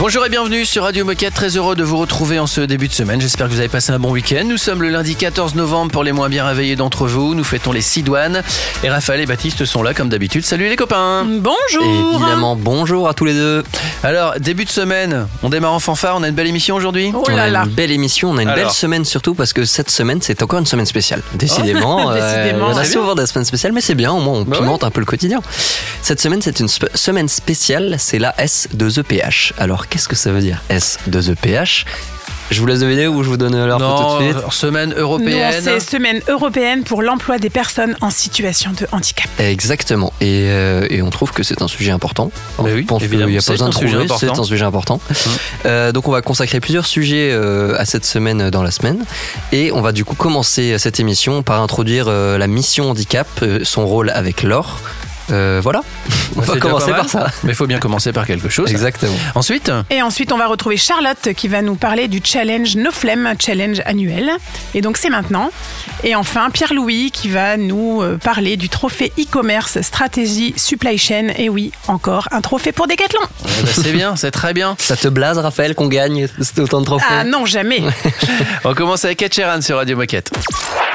Bonjour et bienvenue sur Radio Moquette, très heureux de vous retrouver en ce début de semaine. J'espère que vous avez passé un bon week-end. Nous sommes le lundi 14 novembre pour les moins bien réveillés d'entre vous. Nous fêtons les Sidoines et Raphaël et Baptiste sont là comme d'habitude. Salut les copains Bonjour Évidemment, bonjour à tous les deux. Alors, début de semaine, on démarre en fanfare, on a une belle émission aujourd'hui Oh on là a là une belle émission, on a une Alors. belle semaine surtout parce que cette semaine c'est encore une semaine spéciale. Décidément, euh, Décidément. on a C'est souvent des semaines spéciales, mais c'est bien, au moins on Bah pimente un peu le quotidien. Cette semaine c'est une semaine spéciale, c'est la S2EPH. Alors qu'est-ce que ça veut dire S2EPH Je vous laisse deviner ou je vous donne l'heure tout de suite? alors, semaine européenne. c'est Semaine européenne pour l'emploi des personnes en situation de handicap. Exactement. Et, euh, et on trouve que c'est un sujet important. Mais je oui, pense qu'il n'y a pas besoin de sujet trouver, important. c'est un sujet important. Euh, donc on va consacrer plusieurs sujets euh, à cette semaine dans la semaine. Et on va du coup commencer cette émission par introduire euh, la mission handicap, euh, son rôle avec Laure. Euh, voilà, on C'est va commencer par ça. Mais il faut bien commencer par quelque chose. Exactement. Ensuite, Et ensuite, on va retrouver Charlotte qui va nous parler du challenge No Flemme, challenge annuel. Et donc, c'est maintenant. Et enfin, Pierre-Louis qui va nous euh, parler du trophée e-commerce stratégie supply chain. Et oui, encore un trophée pour Decathlon. eh ben, c'est bien, c'est très bien. Ça te blase, Raphaël, qu'on gagne autant de trophées Ah non, jamais. On commence avec Ed Sheeran sur Radio Moquette.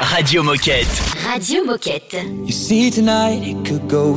Radio Moquette. Radio Moquette. You see, tonight it could go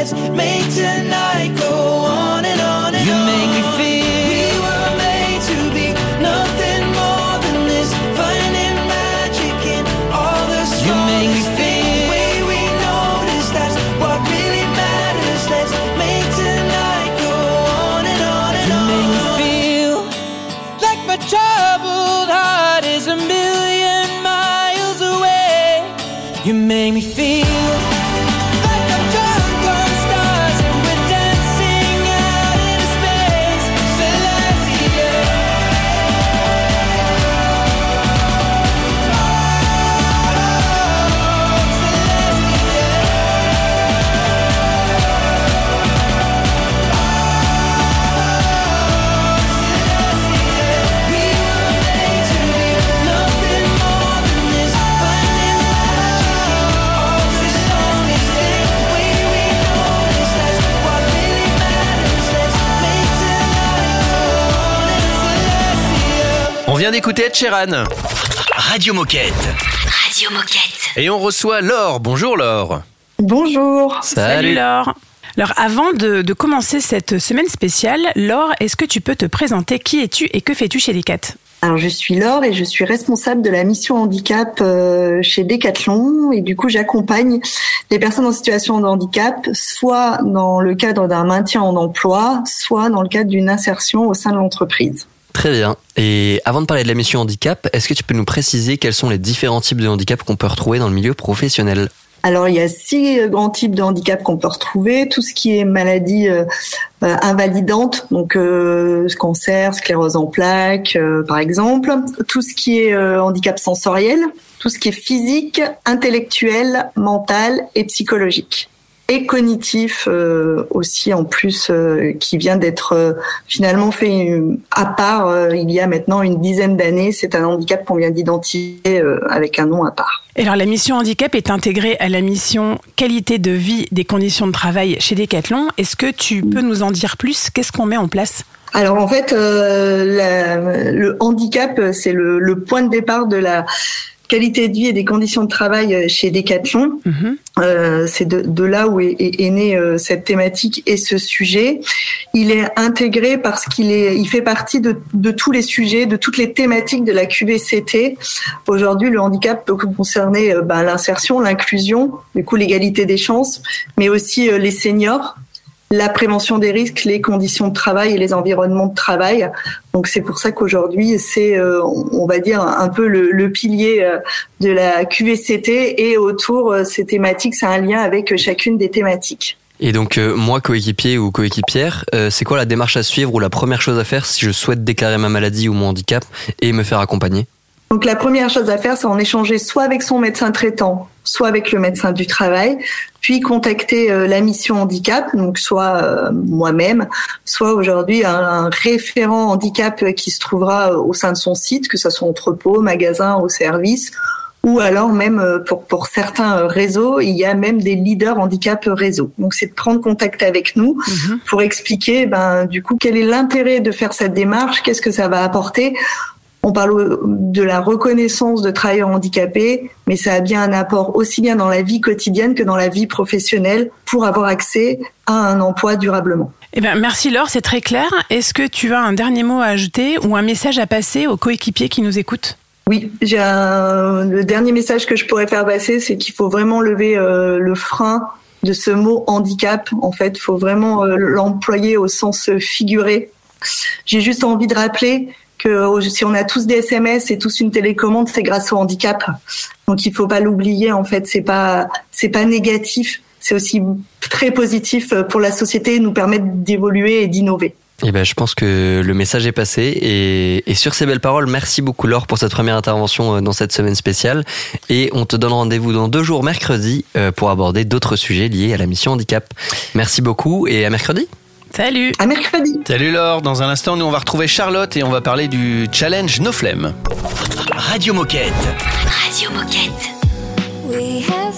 Let's make tonight go on and on and you on. Make me feel. We were made to be nothing more than this. Finding magic in all the smallest You make me feel. The way we notice that's what really matters. Let's make tonight go on and on and on. You make me feel like my troubled heart is a million miles away. You make me feel d'écouter Ed Sheeran. Radio Moquette. Radio Moquette. Et on reçoit Laure. Bonjour Laure. Bonjour. Salut Laure. Alors avant de, de commencer cette semaine spéciale, Laure, est-ce que tu peux te présenter? Qui es-tu et que fais-tu chez Decat Alors je suis Laure et je suis responsable de la mission handicap euh, chez Decathlon et du coup j'accompagne les personnes en situation de handicap soit dans le cadre d'un maintien en emploi, soit dans le cadre d'une insertion au sein de l'entreprise. Très bien. Et avant de parler de la mission handicap, est-ce que tu peux nous préciser quels sont les différents types de handicap qu'on peut retrouver dans le milieu professionnel? Alors il y a six grands types de handicap qu'on peut retrouver. Tout ce qui est maladie euh, euh, invalidante, donc euh, cancer, sclérose en plaques, par exemple. Tout ce qui est handicap sensoriel, tout ce qui est physique, intellectuel, mental et psychologique. Et cognitif euh, aussi en plus, euh, qui vient d'être euh, finalement fait à part euh, il y a maintenant une dizaine d'années. C'est un handicap qu'on vient d'identifier euh, avec un nom à part. Et alors la mission handicap est intégrée à la mission qualité de vie des conditions de travail chez Decathlon. Est-ce que tu peux nous en dire plus? Qu'est-ce qu'on met en place? Alors en fait, euh, la- le handicap, c'est le, le point de départ de la qualité de vie et des conditions de travail euh, chez Decathlon. Mhm. Euh, c'est de, de là où est, est, est née euh, cette thématique et ce sujet. Il est intégré parce qu'il est, il fait partie de, de tous les sujets, de toutes les thématiques de la QVCT. Aujourd'hui, le handicap peut concerner euh, ben, l'insertion, l'inclusion, du coup l'égalité des chances, mais aussi euh, les seniors, la prévention des risques, les conditions de travail et les environnements de travail. Donc c'est pour ça qu'aujourd'hui c'est, euh, on va dire un peu le, le pilier euh, de la QVCT et autour euh, ces thématiques, c'est un lien avec chacune des thématiques. Et donc euh, moi, coéquipier ou coéquipière, euh, c'est quoi la démarche à suivre ou la première chose à faire si je souhaite déclarer ma maladie ou mon handicap et me faire accompagner? Donc la première chose à faire, c'est en échanger soit avec son médecin traitant, soit avec le médecin du travail, puis contacter euh, la mission handicap, donc soit euh, moi-même, soit aujourd'hui un, un référent handicap qui se trouvera euh, au sein de son site, que ce soit entrepôt, magasin ou service, ou alors même pour, pour certains réseaux, il y a même des leaders handicap réseau. Donc c'est de prendre contact avec nous Mhm. pour expliquer ben, du coup quel est l'intérêt de faire cette démarche, qu'est-ce que ça va apporter. On parle de la reconnaissance de travailleurs handicapés, mais ça a bien un apport aussi bien dans la vie quotidienne que dans la vie professionnelle pour avoir accès à un emploi durablement. Eh ben, merci Laure, c'est très clair. Est-ce que tu as un dernier mot à ajouter ou un message à passer aux coéquipiers qui nous écoutent? Oui, j'ai un- le dernier message que je pourrais faire passer, c'est qu'il faut vraiment lever euh, le frein de ce mot handicap. En fait, il faut vraiment euh, l'employer au sens figuré. J'ai juste envie de rappeler que euh, si on a tous des SMS et tous une télécommande, c'est grâce au handicap. Donc il faut pas l'oublier. En fait, c'est pas c'est pas négatif. C'est aussi très positif pour la société, nous permettre d'évoluer et d'innover. Eh ben, je pense que le message est passé et, et sur ces belles paroles, merci beaucoup Laure pour cette première intervention euh, dans cette semaine spéciale et on te donne rendez-vous dans deux jours mercredi euh, pour aborder d'autres sujets liés à la mission handicap. Merci beaucoup et à mercredi. Salut À mercredi. Salut Laure. Dans un instant, nous on va retrouver Charlotte et on va parler du challenge No Flemme. Radio Moquette. Radio Moquette. We had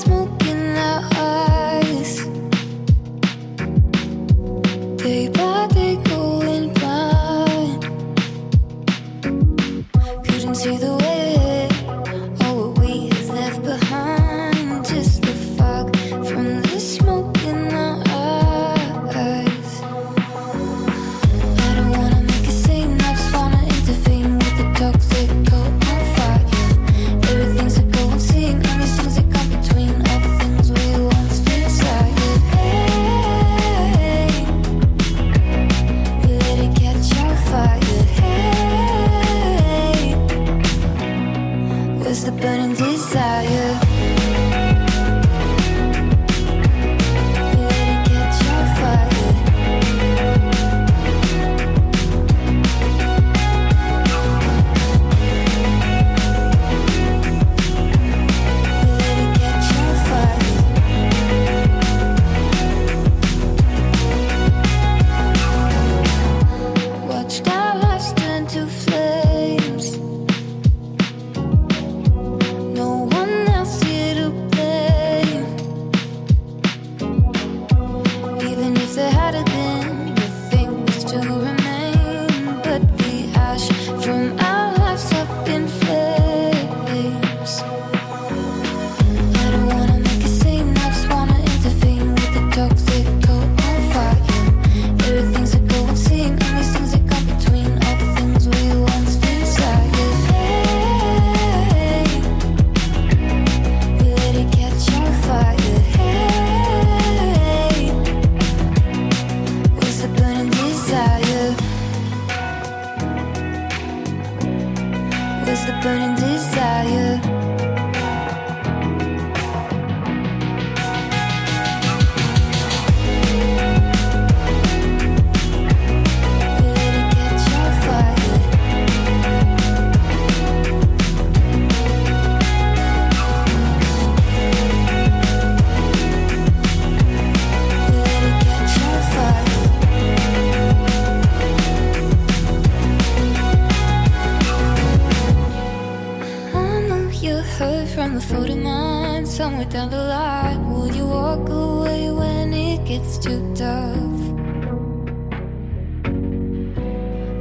when it gets too tough?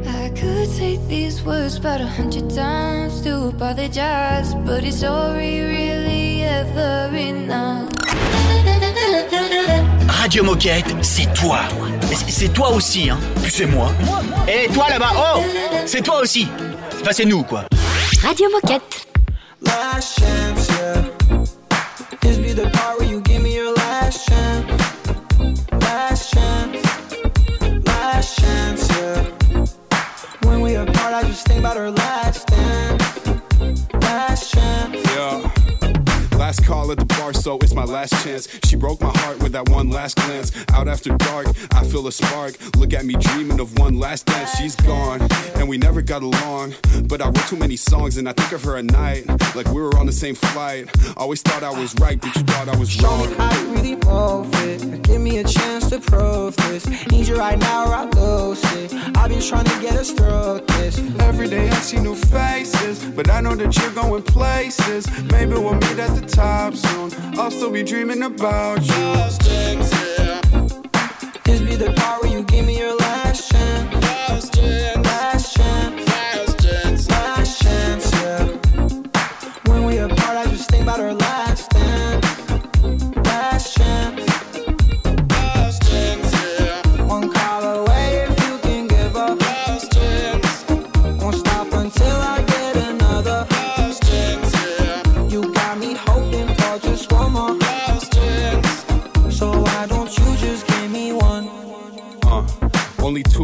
I could say these words about a hundred times to apologize, but is sorry really ever enough? Radio Moquette, c'est toi. C'est- C'est toi aussi, hein. Puis c'est moi. Et toi là-bas, oh C'est toi aussi. Enfin, c'est nous, quoi. Radio Moquette. last chance, yeah. This be the part where you give me your last chance. She broke my heart with that one last glance. Out after dark, I feel a spark. Look at me dreaming of one last dance. She's gone, and we never got along. But I wrote too many songs, and I think of her at night. Like we were on the same flight. Always thought I was right, but you thought I was Show me wrong. how you really move it. Give me a chance to prove this. Need you right now or I lose it. I've been trying to get us through this. Every day I see new faces, but I know that you're going places. Maybe we'll meet at the top soon. I'll still be dreaming about you. This be the part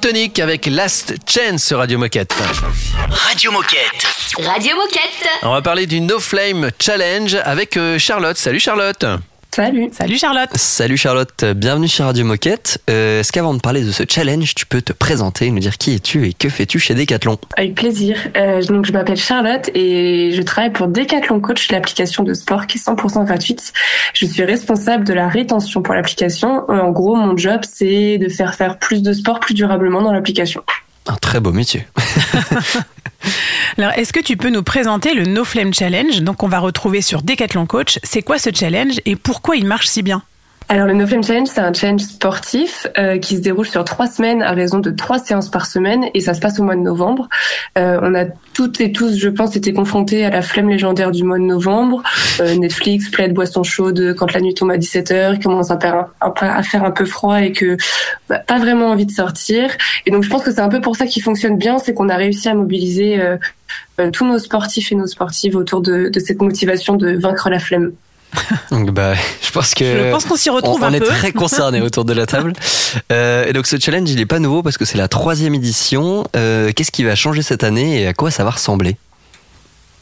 Tonic avec Last Chance sur Radio Moquette. Radio Moquette. Radio Moquette. On va parler du No Flame Challenge avec euh, Charlotte. Salut Charlotte. Salut. Salut Charlotte. Salut Charlotte, bienvenue sur Radio Moquette. Euh, Est-ce qu'avant de parler de ce challenge, tu peux te présenter, nous dire qui es-tu et que fais-tu chez Decathlon? Avec plaisir. Euh, donc, je m'appelle Charlotte et je travaille pour Decathlon Coach, l'application de sport qui est 100% gratuite. Je suis responsable de la rétention pour l'application. Euh, En gros, mon job, c'est de faire faire plus de sport plus durablement dans l'application. Un très beau métier. Alors, est-ce que tu peux nous présenter le No Flame Challenge? Donc, on va retrouver sur Decathlon Coach. C'est quoi ce challenge et pourquoi il marche si bien? Alors le No Flame Challenge, c'est un challenge sportif euh, qui se déroule sur trois semaines à raison de trois séances par semaine et ça se passe au mois de novembre. Euh, on a toutes et tous, je pense, été confrontés à la flemme légendaire du mois de novembre. Euh, Netflix, plaide boisson chaude quand la nuit tombe à 17h, il commence à à faire un peu froid et que bah, pas vraiment envie de sortir. Et donc je pense que c'est un peu pour ça qu'il fonctionne bien, c'est qu'on a réussi à mobiliser euh, euh, tous nos sportifs et nos sportives autour de, de cette motivation de vaincre la flemme. Donc, bah, je pense que. Je pense qu'on s'y retrouve on, on un est peu. très concernés autour de la table. Euh, et donc ce challenge, il est pas nouveau parce que c'est la troisième édition. Euh, Qu'est-ce qui va changer cette année et à quoi ça va ressembler?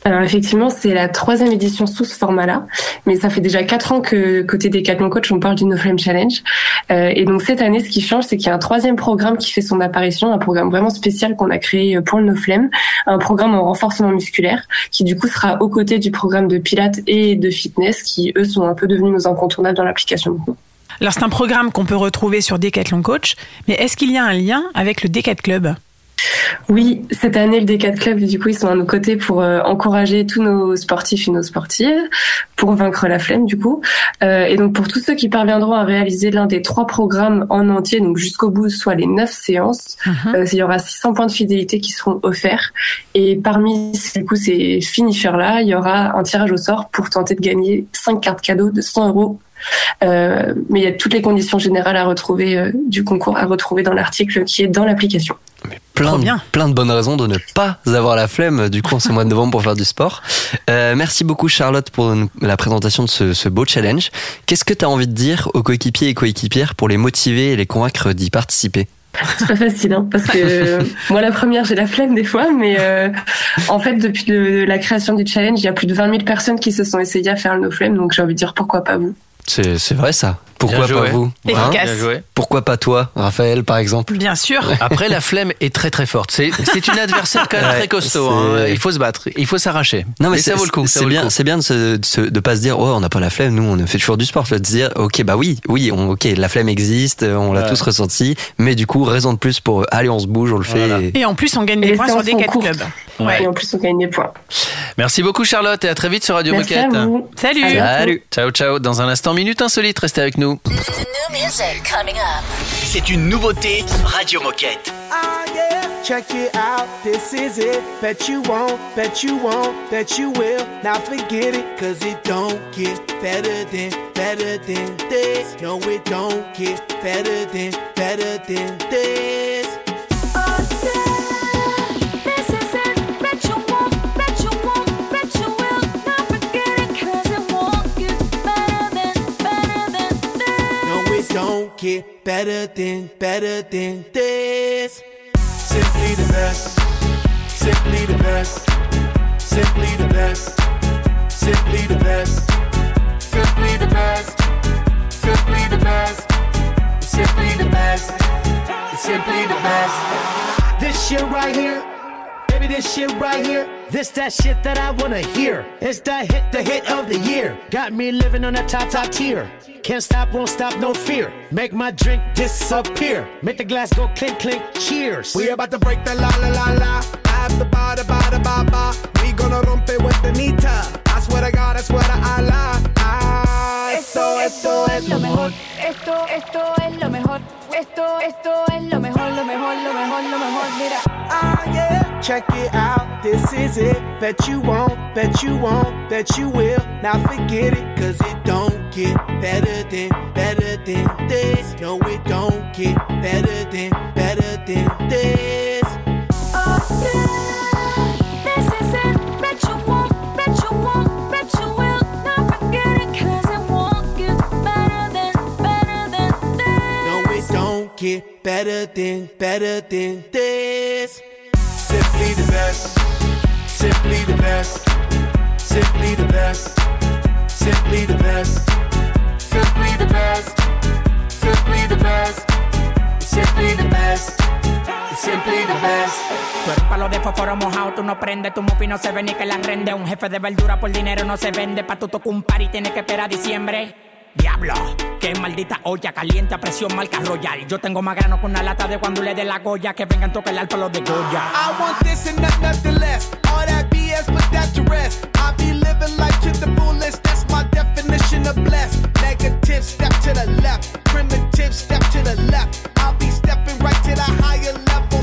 Alors effectivement, c'est la troisième édition sous ce format-là, mais ça fait déjà quatre ans que côté Decathlon Coach, on parle du No Flame Challenge. Euh, et donc cette année, ce qui change, c'est qu'il y a un troisième programme qui fait son apparition, un programme vraiment spécial qu'on a créé pour le No Flame, un programme en renforcement musculaire, qui du coup sera aux côtés du programme de Pilates et de fitness, qui eux sont un peu devenus nos incontournables dans l'application. Alors, c'est un programme qu'on peut retrouver sur Decathlon Coach, mais est-ce qu'il y a un lien avec le Decat Club? Oui, cette année, le D4 Club, du coup, ils sont à nos côtés pour euh, encourager tous nos sportifs et nos sportives, pour vaincre la flemme, du coup. Euh, et donc, pour tous ceux qui parviendront à réaliser l'un des trois programmes en entier, donc jusqu'au bout, soit les neuf séances, euh, il y aura 600 points de fidélité qui seront offerts. Et parmi, du coup, ces finisseurs-là, il y aura un tirage au sort pour tenter de gagner cinq cartes cadeaux de 100 euros euh, mais il y a toutes les conditions générales à retrouver euh, du concours à retrouver dans l'article qui est dans l'application. Plein de, plein de bonnes raisons de ne pas avoir la flemme du coup en ce mois de novembre pour faire du sport. Euh, merci beaucoup Charlotte pour la présentation de ce, ce beau challenge. Qu'est-ce que tu as envie de dire aux coéquipiers et coéquipières pour les motiver et les convaincre d'y participer? C'est pas facile, hein, parce que euh, moi la première j'ai la flemme des fois, mais euh, en fait depuis le- la création du challenge, il y a plus de 20 000 personnes qui se sont essayées à faire le no flemme, donc j'ai envie de dire pourquoi pas vous? C'est vrai ça. Pourquoi Bien pas joué. vous Efficace. Bien joué. Pourquoi pas toi, Raphaël par exemple Bien sûr. Après, la flemme est très très forte. C'est c'est une adversaire quand même Ouais, très costaud. hein. Il faut se battre, il faut s'arracher. Non mais, ça c'est- vaut le coup. C'est bien, coup. c'est bien de, se, de, se- de pas se dire oh on n'a pas la flemme, nous on fait toujours du sport. De se dire ok bah oui, oui, on, ok la flemme existe, on l'a Ouais. tous ressenti, mais du coup raison de plus pour allez on se bouge, on le fait. Voilà. et- Et en plus, on gagne Et des les points sur des sont 4 courtes. clubs. Ouais. Et en plus on gagne des points. Merci beaucoup Charlotte et à très vite sur Radio Merci Moquette. à vous. Salut. Salut. Ciao ciao. Dans un instant, minute insolite, restez avec nous. C'est une nouveauté Radio Moquette. Ah yeah, check it out, this is it. Bet you won't, bet you won't, bet you will. Now forget it, cause it don't get better than, better than this. No, it don't get better than, better than this. This get better than, better than this. Simply the best, simply the best, simply the best, simply the best, simply the best, simply the best, simply the best, simply the best. This shit right here. Baby, this shit right here, this that shit that I wanna hear. It's the hit, the hit of the year. Got me living on the top, top tier. Can't stop, won't stop, no fear. Make my drink disappear. Make the glass go clink, clink, cheers. We about to break the la la la la. After ba da ba da ba ba. We gonna rompe with the nita. I swear to God, I swear to Allah. Ah, esto, esto es lo mejor. Esto, esto es lo mejor. Esto, esto es lo mejor, lo mejor, lo mejor, lo mejor. Mira. Ah, yeah, check it out. This is it. Bet you won't, bet you won't, bet you will. Now forget it, cause it don't get better than, better than this. No, it don't get better than, better than this. Oh, yeah. This is it. Bet you won't, bet you won't, bet you will. Now forget it, 'cause it won't get better than, better than this. No, it don't get better than, better than this. Simply the best, simply the best, simply the best, simply the best, the best, simply the best, simply the best, simply the best. Tú eres palo de fósforo mojado, tú no prendes, tu mufi no se ve ni que la rende. Un jefe de verdura por dinero no se vende, pa' tu tocar un par y tienes que esperar a diciembre. Diablo, qué maldita olla caliente a presión marca royal. Yo tengo más grano con una lata de cuando le dé la goya, que vengan toque el alto los de Goya. I want this and not nothing less. All that BS, put that to rest. I be living life to the fullest. That's my definition of blessed. Negative, step to the left. Primitive, step to the left. I'll be stepping right to the higher level,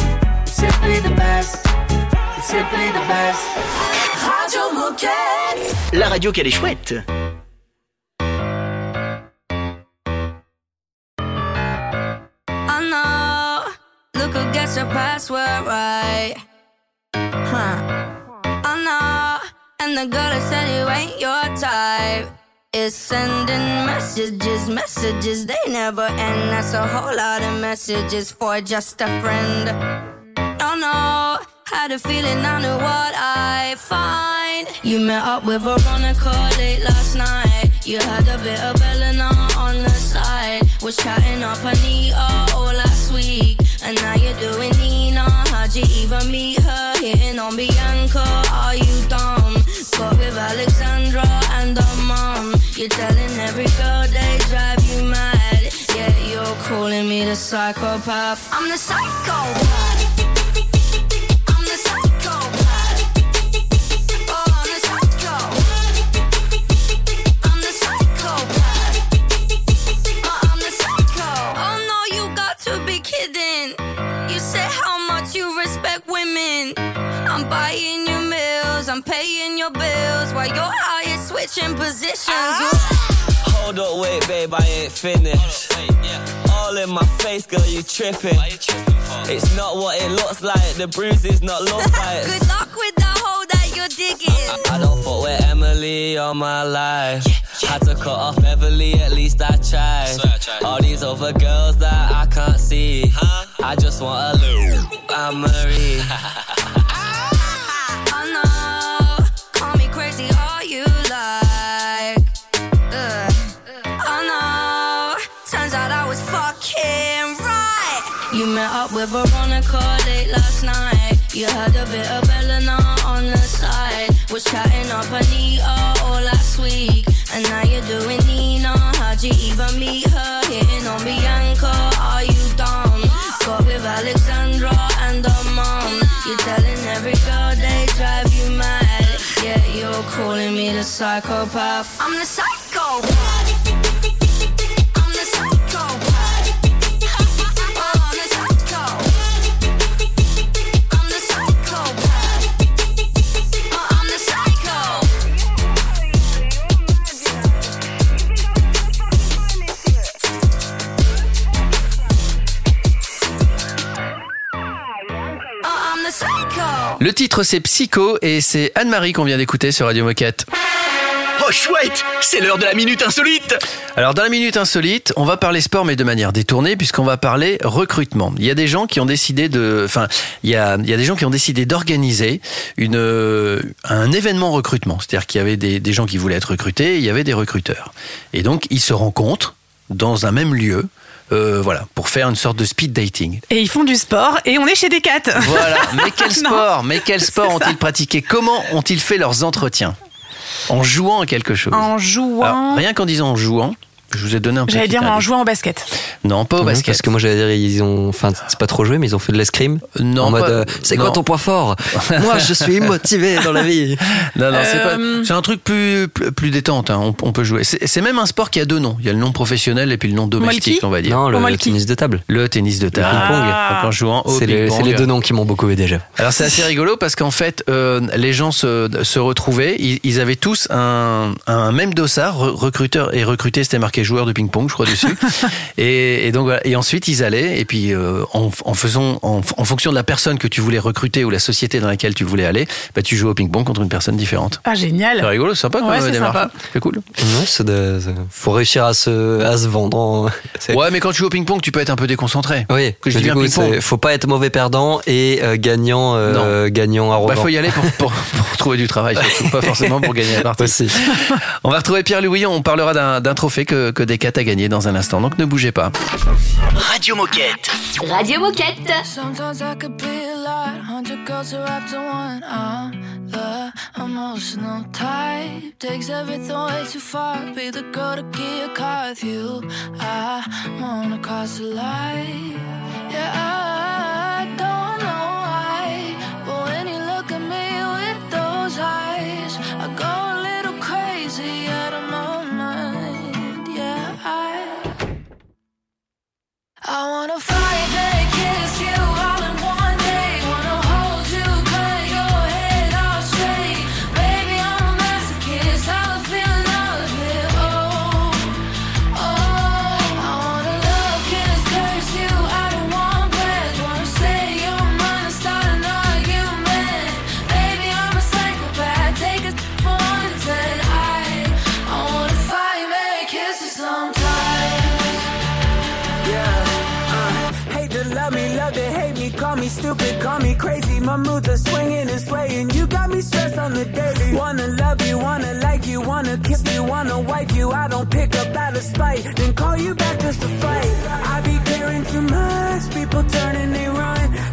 simply the best. Radio Moquette. La radio qu'elle est chouette. I know. Look who gets your password right. Huh. I know. And the girl that said you ain't your type is sending messages, messages they never end. That's a whole lot of messages for just a friend. Oh no, had a feeling I knew what I find. You met up with Veronica late last night. You had a bit of Eleanor on the side. Was chatting up Anita all last week. And now you're doing Nina. How'd you even meet her? Hitting on Bianca. Are you dumb? Got with Alexandra and her mom. You're telling every girl they drive you mad. Yeah, you're calling me the psychopath. I'm the psychopath. I'm buying your meals, I'm paying your bills while you're out here switching positions. Ah. Hold up, wait, babe, I ain't finished. All in my face, girl, you tripping. It's not what it looks like, the bruises, not love bites. Good luck with the hole that you're digging. I don't fuck with Emily all my life. Had to cut off Beverly, at least I tried. All these other girls that I can't see. I just want a little Anne Marie. Crazy all you like. Oh Ugh. I know, turns out I was fucking right. You met up with Veronica late last night. You had a bit of Eleanor on the side. Was chatting up Anita all last week. And now you're doing Nina. How'd you even meet her? Hitting on Bianca. Are you dumb? Got with Alexandra and her mom. You're telling every girl they drive. Yeah, you're calling me the psychopath. I'm the psychopath. Le titre c'est Psycho et c'est Anne-Marie qu'on vient d'écouter sur Radio Moquette. Oh chouette, c'est l'heure de la minute insolite. Alors dans la minute insolite, on va parler sport mais de manière détournée puisqu'on va parler recrutement. Il y a des gens qui ont décidé de, enfin, il y a, il y a des gens qui ont décidé d'organiser une euh, un événement recrutement. C'est-à-dire qu'il y avait des, des gens qui voulaient être recrutés, et il y avait des recruteurs. Et donc ils se rencontrent dans un même lieu. Euh, voilà, pour faire une sorte de speed dating. Et ils font du sport et on est chez Decat. Voilà, mais quel sport, mais quel sport ont-ils pratiqué? Comment ont-ils fait leurs entretiens? En jouant à quelque chose. En jouant. Alors, rien qu'en disant en jouant, je vous ai donné un petit J'allais dire, mais en jouant au basket. Non, pas au basket. Parce que moi j'allais dire ils ont, enfin c'est pas trop joué mais ils ont fait de l'escrime. Non, en mode pas- euh, c'est quoi ton point fort? Moi je suis motivé dans la vie. Non, non, c'est pas. Euh, C'est un truc plus plus, plus détente. hein, On, on peut jouer. C'est même un sport qui a deux noms. Il y a le nom professionnel et puis le nom domestique, on va dire. Non le tennis de table. Le tennis de table. Ah. Donc, en jouant au C'est les, ping-pong. c'est les deux noms qui m'ont beaucoup aidé déjà. Alors c'est assez rigolo parce qu'en fait euh, les gens se, se retrouvaient, ils, ils avaient tous un, un même dossard, re- recruteur et recruté, c'était marqué joueur de ping-pong, je crois dessus. et, et donc voilà. et ensuite ils allaient et puis euh, en, en faisant en, en fonction de la personne que tu voulais recruter ou la société dans laquelle tu voulais aller, bah, tu jouais au ping-pong contre une personne différente. Ah, C'est génial. rigolo, c'est sympa quand Ouais, même, c'est démarche. sympa. C'est cool. Ouais, de- faut réussir à se, à se vendre. en- Ouais, mais quand tu joues au ping-pong, tu peux être un peu déconcentré. Oui, Que je dis coup, faut pas être mauvais perdant et euh, gagnant, euh, gagnant arrogant. Bah, faut y aller pour, pour, pour trouver du travail, surtout pas forcément pour gagner la partie. Aussi. On va retrouver Pierre Louis, on parlera d'un trophée que, que Decat a gagné dans un instant, donc ne bougez pas. Radio Moquette. Radio Moquette. Sometimes I could be a lot. Hundred girls are wrapped in one. I'm the emotional type. Takes everything way too far. Be the girl to get a car with you. I wanna cross the line. Yeah, I don't know why. But when you look at me with those eyes, I go a little crazy my mind. Yeah, I. Wanna fight day, kiss you you could call me crazy. My moods are swinging and swaying. You got me stressed on the daily. Wanna love you, wanna like you, wanna kiss you, wanna wipe you. I don't pick up out of spite, then call you back just to fight. I be caring too much, people turning they run.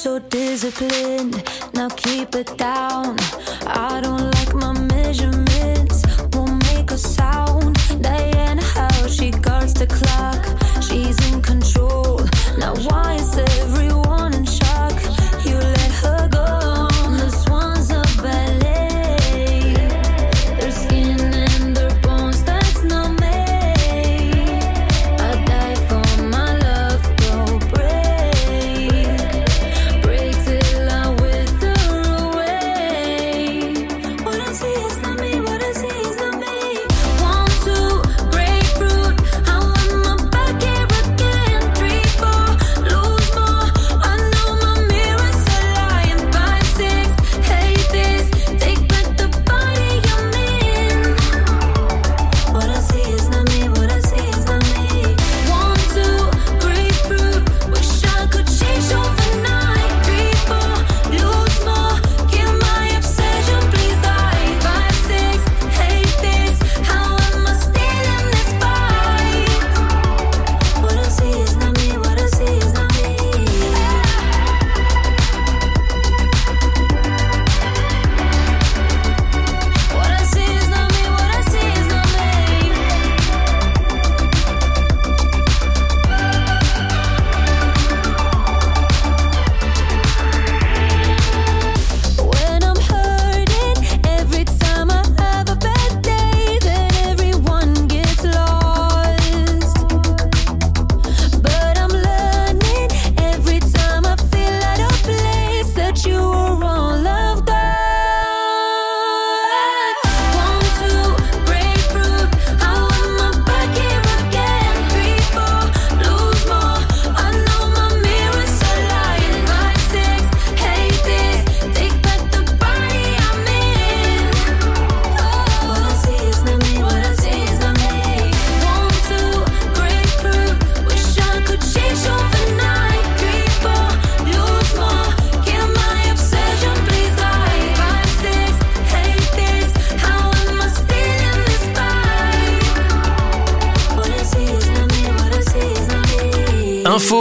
so disciplined. Now keep it down. I don't like my measurements. Won't make a sound. Diana, how she guards the clock. She's in control. Now why is everyone in shock? You let her go.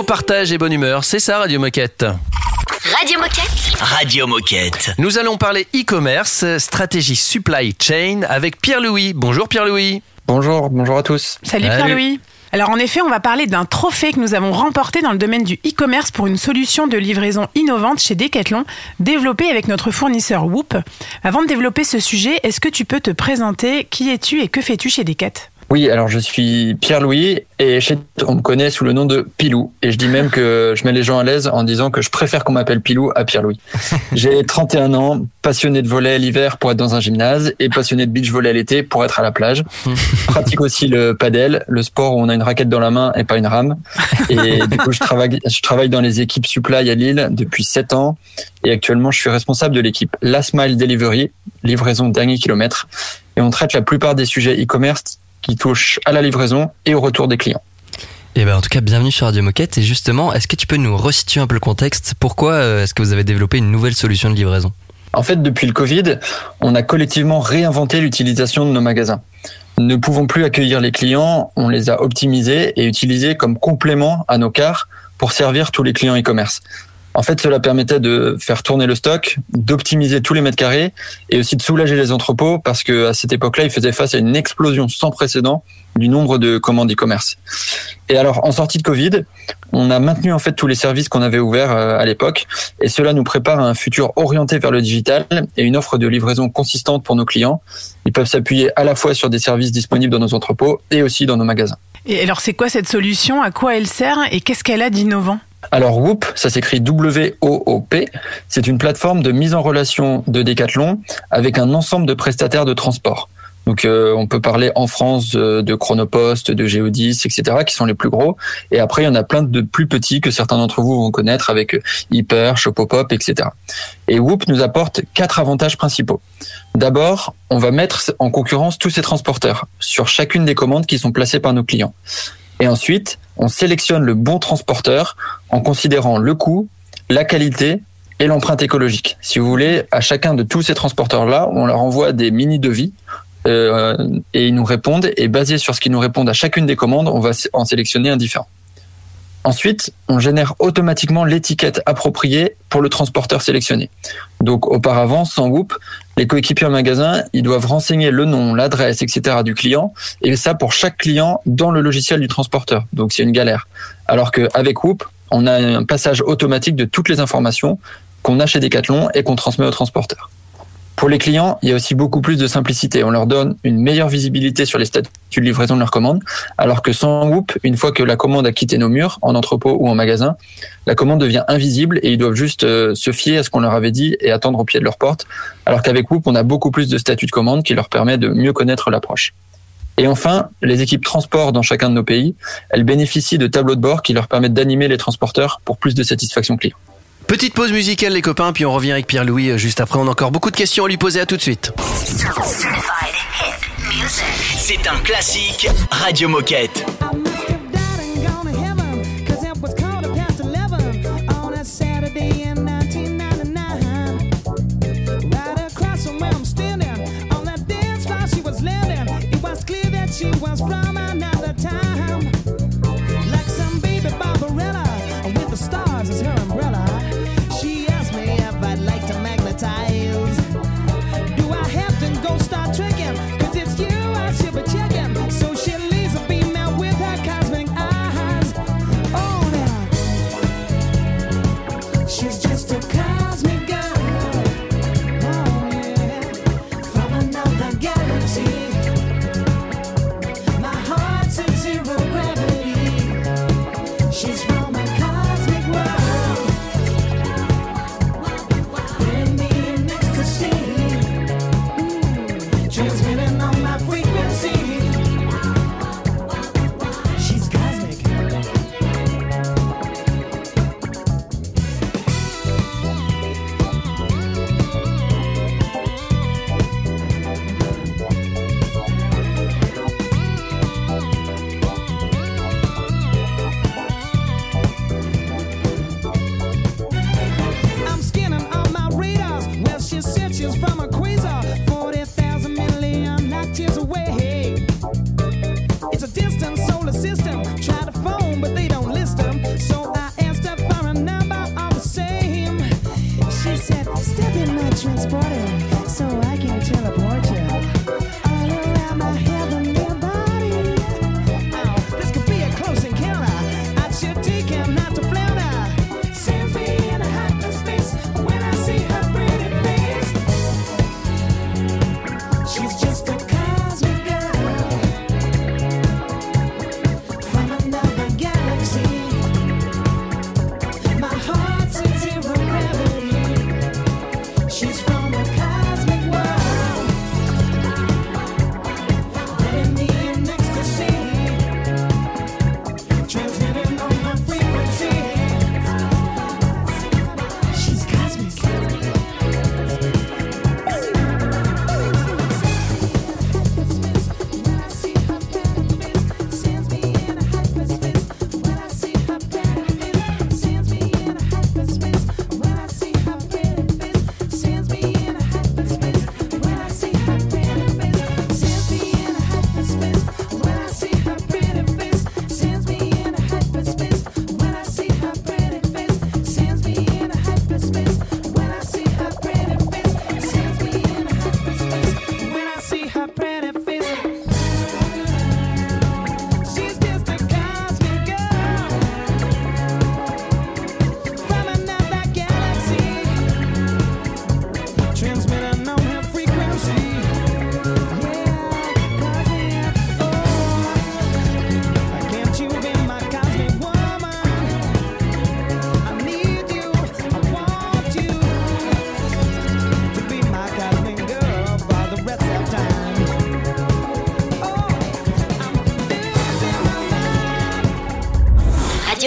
Partage et bonne humeur, c'est ça Radio Moquette. Radio Moquette. Radio Moquette. Nous allons parler e-commerce, stratégie supply chain avec Pierre-Louis. Bonjour Pierre-Louis. Bonjour, bonjour à tous. Salut Salut. Pierre-Louis. Alors en effet, on va parler d'un trophée que nous avons remporté dans le domaine du e-commerce pour une solution de livraison innovante chez Decathlon, développée avec notre fournisseur Whoop. Avant de développer ce sujet, est-ce que tu peux te présenter? Qui es-tu et que fais-tu chez Decat Oui, alors je suis Pierre-Louis et chez on me connaît sous le nom de Pilou. Et je dis même que je mets les gens à l'aise en disant que je préfère qu'on m'appelle Pilou à Pierre-Louis. J'ai 31 ans, passionné de volley l'hiver pour être dans un gymnase et passionné de beach volley l'été pour être à la plage. Pratique aussi le padel, le sport où on a une raquette dans la main et pas une rame. Et du coup, je travaille, je travaille dans les équipes supply à Lille depuis 7 ans et actuellement, je suis responsable de l'équipe Last Mile Delivery, livraison dernier kilomètre. Et on traite la plupart des sujets e-commerce qui touchent à la livraison et au retour des clients. Et ben en tout cas, bienvenue sur Radio Moquette. Et justement, est-ce que tu peux nous resituer un peu le contexte? Pourquoi euh, est-ce que vous avez développé une nouvelle solution de livraison? En fait, depuis le Covid, on a collectivement réinventé l'utilisation de nos magasins. Ne pouvons plus accueillir les clients, on les a optimisés et utilisés comme complément à nos cars pour servir tous les clients e-commerce. En fait, cela permettait de faire tourner le stock, d'optimiser tous les mètres carrés et aussi de soulager les entrepôts parce que à cette époque-là, ils faisaient face à une explosion sans précédent du nombre de commandes e-commerce. Et alors, en sortie de Covid, on a maintenu en fait tous les services qu'on avait ouverts euh, à l'époque et cela nous prépare à un futur orienté vers le digital et une offre de livraison consistante pour nos clients. Ils peuvent s'appuyer à la fois sur des services disponibles dans nos entrepôts et aussi dans nos magasins. Et alors c'est quoi cette solution? À quoi elle sert? Et qu'est-ce qu'elle a d'innovant? Alors Whoop, ça s'écrit W-O-O-P, c'est une plateforme de mise en relation de Decathlon avec un ensemble de prestataires de transport. Donc euh, on peut parler en France de Chronopost, de Geodis, etc., qui sont les plus gros. Et après, il y en a plein de plus petits que certains d'entre vous vont connaître avec Hyper, Shopopop, etc. Et Whoop nous apporte quatre avantages principaux. D'abord, on va mettre en concurrence tous ces transporteurs sur chacune des commandes qui sont placées par nos clients. Et ensuite, on sélectionne le bon transporteur en considérant le coût, la qualité et l'empreinte écologique. Si vous voulez, à chacun de tous ces transporteurs-là, on leur envoie des mini-devis euh, et ils nous répondent. Et basé sur ce qu'ils nous répondent à chacune des commandes, on va en sélectionner un différent. Ensuite, on génère automatiquement l'étiquette appropriée pour le transporteur sélectionné. Donc auparavant, sans Whoop, les coéquipiers en magasin, ils doivent renseigner le nom, l'adresse, etc. du client, et ça pour chaque client dans le logiciel du transporteur. Donc c'est une galère. Alors qu'avec Whoop, on a un passage automatique de toutes les informations qu'on a chez Decathlon et qu'on transmet au transporteur. Pour les clients, il y a aussi beaucoup plus de simplicité. On leur donne une meilleure visibilité sur les statuts de livraison de leur commande, alors que sans Whoop, une fois que la commande a quitté nos murs, en entrepôt ou en magasin, la commande devient invisible et ils doivent juste euh, se fier à ce qu'on leur avait dit et attendre au pied de leur porte. Alors qu'avec Whoop, on a beaucoup plus de statuts de commande qui leur permet de mieux connaître l'approche. Et enfin, les équipes transport dans chacun de nos pays, elles bénéficient de tableaux de bord qui leur permettent d'animer les transporteurs pour plus de satisfaction client. Petite pause musicale les copains, puis on revient avec Pierre-Louis euh, juste après. On a encore beaucoup de questions à lui poser. À tout de suite. C'est un classique Radio Moquette. so I can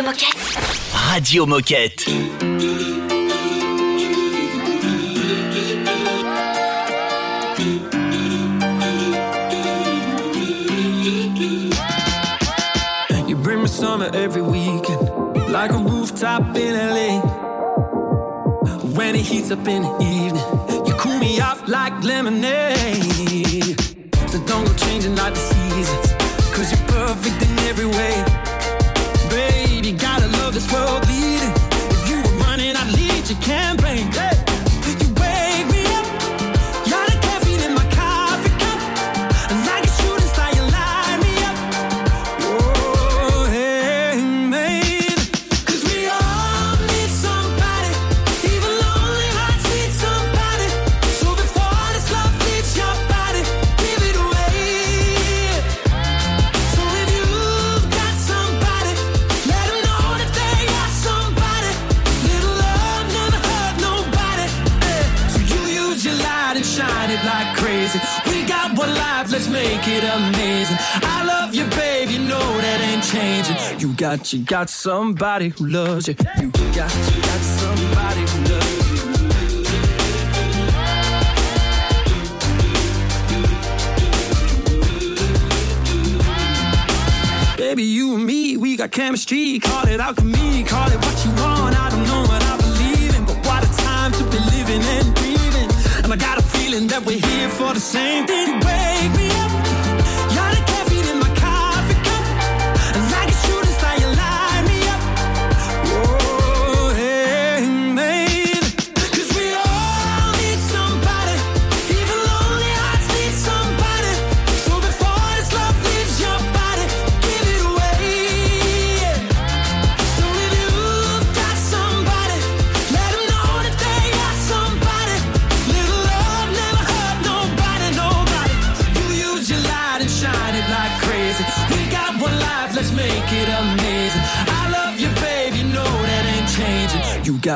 Radio Moquette. Radio Moquette. You bring me summer every weekend, like a rooftop in LA. When it heats up in the evening, you cool me off like lemonade. So don't go changing like the sea amazing. I love you, babe, you know that ain't changing. You got, you got somebody who loves you. You got, you got somebody who loves you. Baby, you and me, we got chemistry. Call it alchemy, call it what you want. I don't know what I believe in, but what a time to be living and breathing. And I got a feeling that we're here for the same thing. Baby.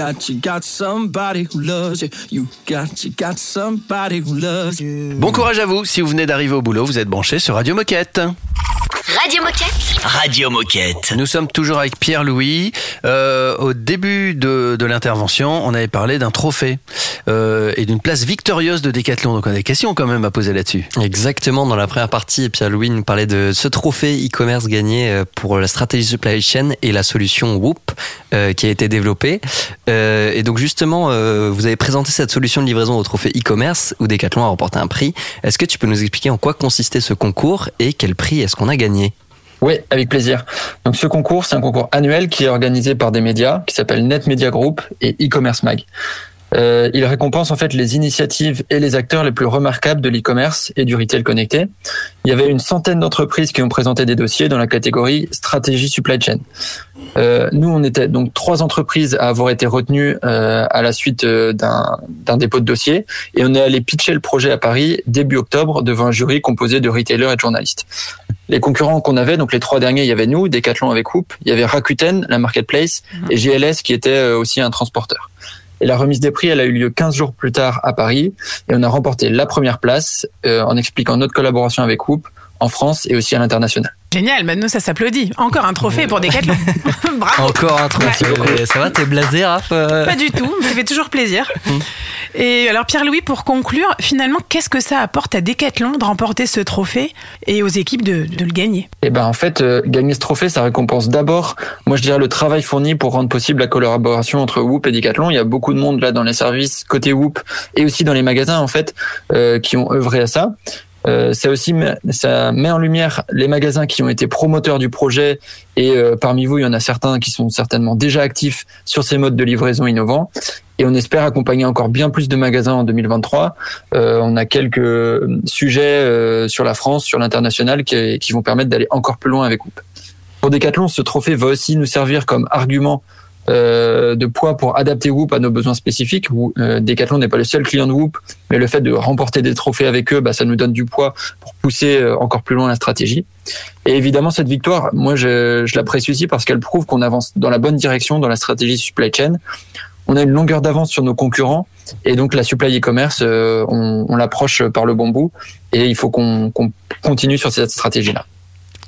Got, you got somebody who loves you. You got, you got somebody who loves you. Bon courage à vous. Si vous venez d'arriver au boulot, vous êtes branchés sur Radio Moquette. Radio Moquette. Radio Moquette. Nous sommes toujours avec Pierre-Louis. Euh, au début de, de l'intervention, on avait parlé d'un trophée euh, et d'une place victorieuse de Décathlon. Donc on a des questions quand même à poser là-dessus. Exactement, dans la première partie, Pierre-Louis nous parlait de ce trophée e-commerce gagné euh, pour la stratégie supply chain et la solution Whoop euh, qui a été développée. Euh, et donc justement, euh, vous avez présenté cette solution de livraison au trophée e-commerce où Decathlon a remporté un prix. Est-ce que tu peux nous expliquer en quoi consistait ce concours et quel prix est-ce qu'on a gagné? Oui, avec plaisir. Donc ce concours, c'est un concours annuel qui est organisé par des médias qui s'appellent Net Media Group et e-commerce mag. Euh, il récompense en fait les initiatives et les acteurs les plus remarquables de l'e-commerce et du retail connecté. Il y avait une centaine d'entreprises qui ont présenté des dossiers dans la catégorie stratégie supply chain. Euh, nous, on était donc trois entreprises à avoir été retenues euh, à la suite euh, d'un dépôt de dossier et on est allé pitcher le projet à Paris début octobre devant un jury composé de retailers et de journalistes. Les concurrents qu'on avait, donc les trois derniers, il y avait nous, Decathlon avec Hoop, il y avait Rakuten, la marketplace, et GLS qui était euh, aussi un transporteur. Et la remise des prix, elle a eu lieu 15 jours plus tard à Paris. Et on a remporté la première place euh, en expliquant notre collaboration avec Hoop en France et aussi à l'international. Génial, maintenant ça s'applaudit. Encore un trophée pour Decathlon. Bravo. Encore un trophée. Ouais. Ça va, t'es blasé, Raph euh Pas du tout, mais ça fait toujours plaisir. Et alors Pierre-Louis, pour conclure, finalement, qu'est-ce que ça apporte à Decathlon de remporter ce trophée et aux équipes de, de le gagner? Et ben en fait, euh, gagner ce trophée, ça récompense d'abord, moi je dirais le travail fourni pour rendre possible la collaboration entre Whoop et Decathlon. Il y a beaucoup de monde là dans les services côté Whoop et aussi dans les magasins en fait euh, qui ont œuvré à ça. Euh, ça aussi ça met en lumière les magasins qui ont été promoteurs du projet et euh, parmi vous il y en a certains qui sont certainement déjà actifs sur ces modes de livraison innovants et on espère accompagner encore bien plus de magasins en 2023. Euh, on a quelques sujets euh, sur la France, sur l'international qui, qui vont permettre d'aller encore plus loin avec Whoop. Pour Decathlon, ce trophée va aussi nous servir comme argument euh, de poids pour adapter Whoop à nos besoins spécifiques. Où, euh, Decathlon n'est pas le seul client de Whoop, mais le fait de remporter des trophées avec eux, bah, ça nous donne du poids pour pousser euh, encore plus loin la stratégie. Et évidemment, cette victoire, moi, je, je l'apprécie parce qu'elle prouve qu'on avance dans la bonne direction dans la stratégie supply chain. On a une longueur d'avance sur nos concurrents et donc la supply e-commerce, on, l'approche par le bon bout et il faut qu'on continue sur cette stratégie-là.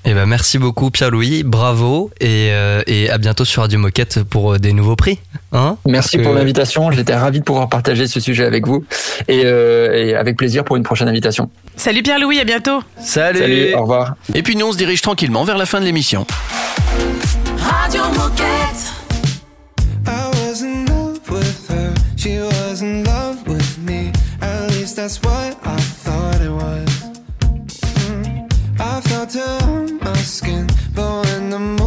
Eh ben, merci beaucoup Pierre-Louis, bravo et, euh, et à bientôt sur Radio Moquette pour euh, des nouveaux prix. Hein Merci pour l'invitation. J'étais ravi de pouvoir partager ce sujet avec vous et, euh, et avec plaisir pour une prochaine invitation. Salut Pierre-Louis, à bientôt. Salut. Salut, au revoir. Et puis nous, on se dirige tranquillement vers la fin de l'émission. Radio Moquette. I was in love with her. She was in love with me. At least that's what skin, but when the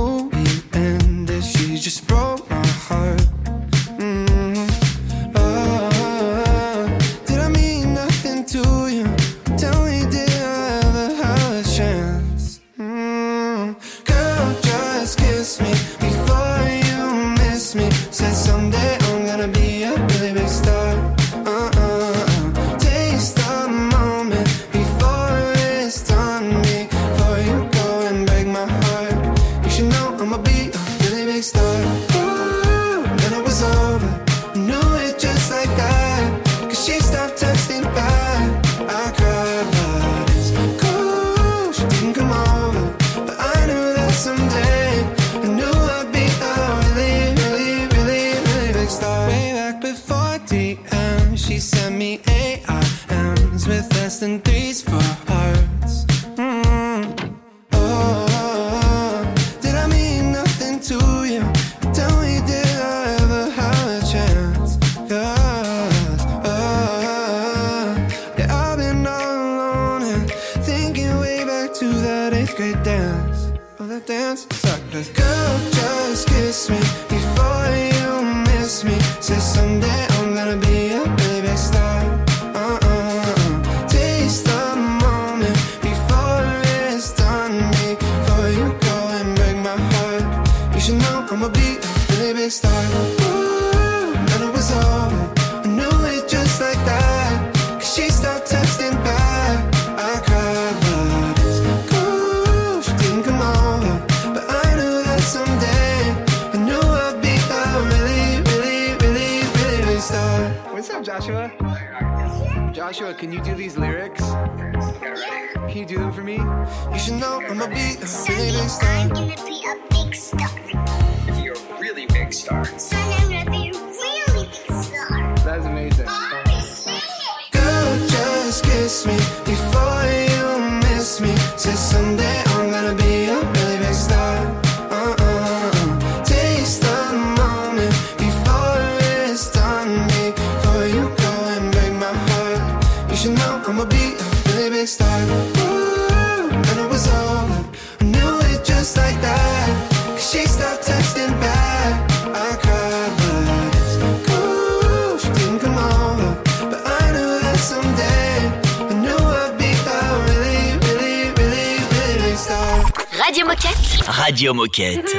Moquette.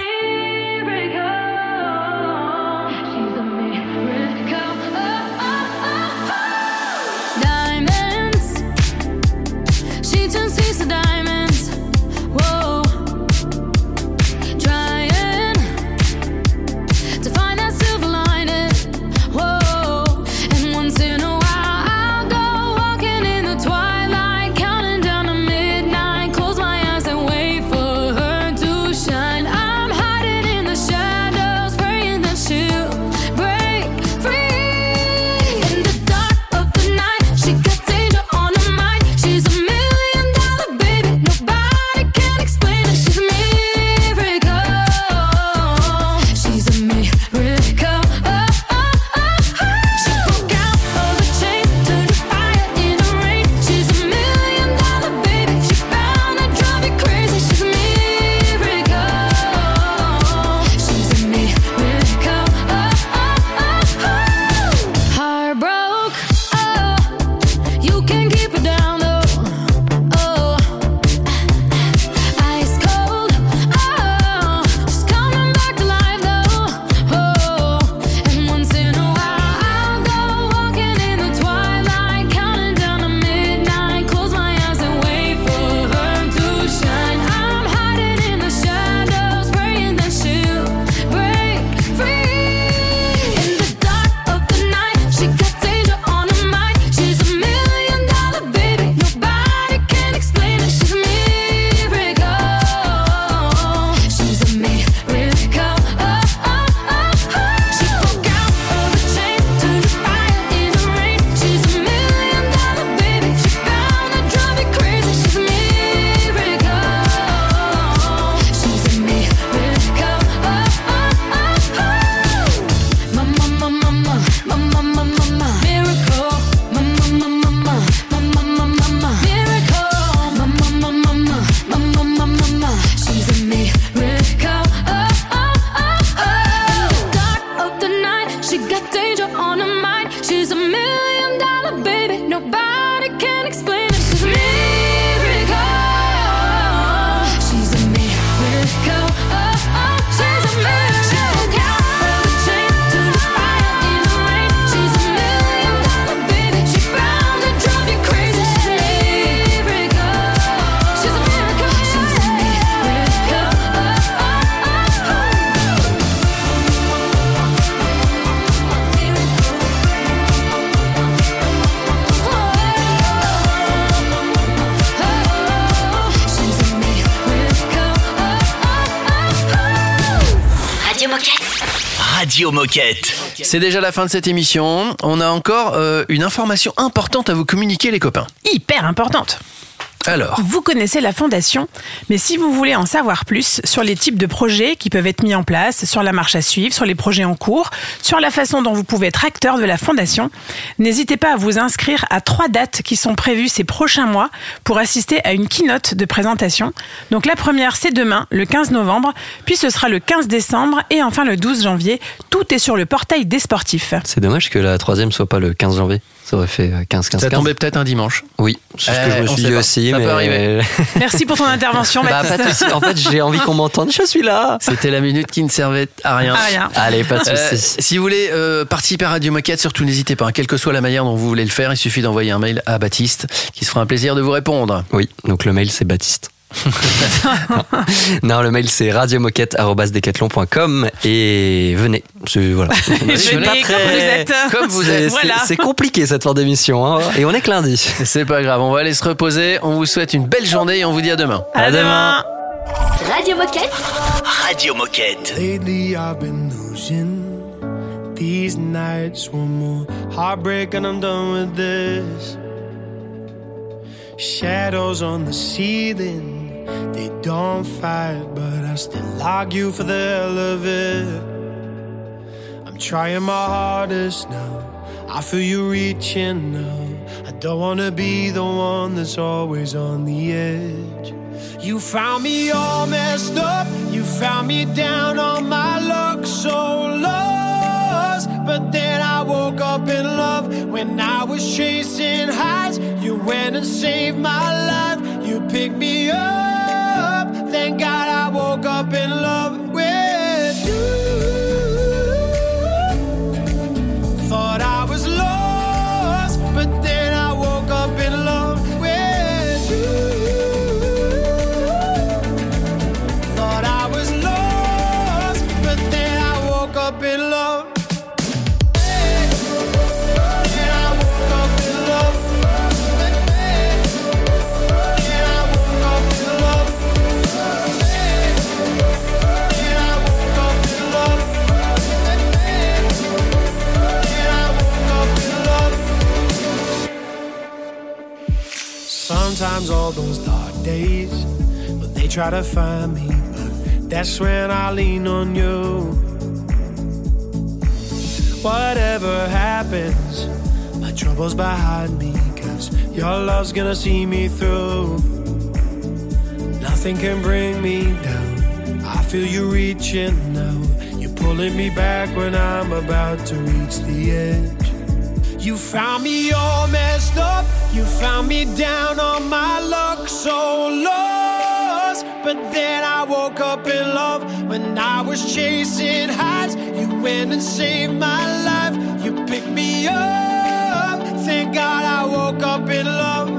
C'est déjà la fin de cette émission. On a encore euh, une information importante à vous communiquer, les copains. Hyper importante. Alors, Vous connaissez la fondation, mais si vous voulez en savoir plus sur les types de projets qui peuvent être mis en place, sur la marche à suivre, sur les projets en cours, sur la façon dont vous pouvez être acteur de la fondation, n'hésitez pas à vous inscrire à trois dates qui sont prévues ces prochains mois pour assister à une keynote de présentation. Donc la première, c'est demain, le 15 novembre, puis ce sera le 15 décembre et enfin le 12 janvier. Tout est sur le portail des sportifs. C'est dommage que la troisième soit pas le 15 janvier. Ça aurait fait 15 15 ça 15. tombait peut-être un dimanche. Oui, c'est ce que Eh, je me on suis dit pas. aussi. Ça mais... peut arriver. Merci pour ton intervention, Bah, Baptiste. pas de souci. En fait, j'ai envie qu'on m'entende. Je suis là. C'était la minute qui ne servait à rien. À rien. Allez, pas de Euh, souci. si vous voulez euh, participer à Radio Moquette, surtout n'hésitez pas. hein. Quelle que soit la manière dont vous voulez le faire, il suffit d'envoyer un mail à Baptiste qui se fera un plaisir de vous répondre. Oui, donc le mail c'est Baptiste. Non, le mail c'est radiomoquette.com et venez. C'est- Voilà. Venez Je suis pas comme vous êtes. Comme vous C'est- êtes. c'est- Voilà. C'est compliqué cette fin d'émission. hein. Et on est que lundi. C'est pas grave, on va aller se reposer. On vous souhaite une belle journée et on vous dit à demain. À demain. Radio Moquette. Radio Moquette. Lately I've been losing these nights. One more heartbreak and I'm done with this. Shadows on the ceiling, they don't fight, but I still argue for the hell of it. I'm trying my hardest now. I feel you reaching now. I don't wanna be the one that's always on the edge. You found me all messed up. You found me down on my luck, so lost. But then I woke up in love when I was chasing highs. You went and saved my life. You picked me up. Thank God I woke up in love All those dark days, but they try to find me, but that's when I lean on you. Whatever happens, my troubles behind me, cause your love's gonna see me through. Nothing can bring me down. I feel you reaching now. You're pulling me back when I'm about to reach the edge. You found me all messed up. You found me down on my luck, so lost. But then I woke up in love when I was chasing highs. You went and saved my life. You picked me up. Thank God I woke up in love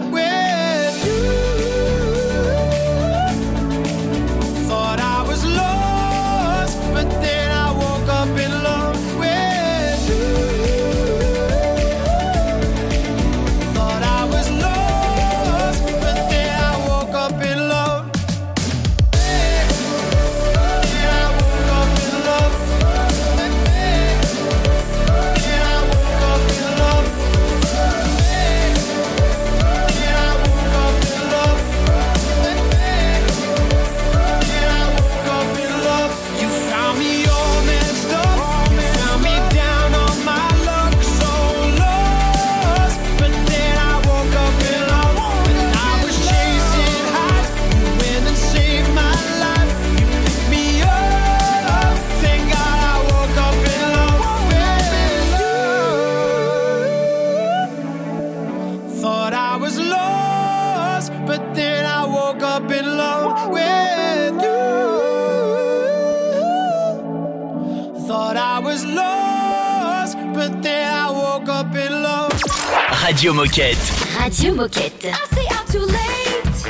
Radio Moquette. Radio Moquette. I say I'm too late.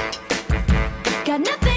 Got nothing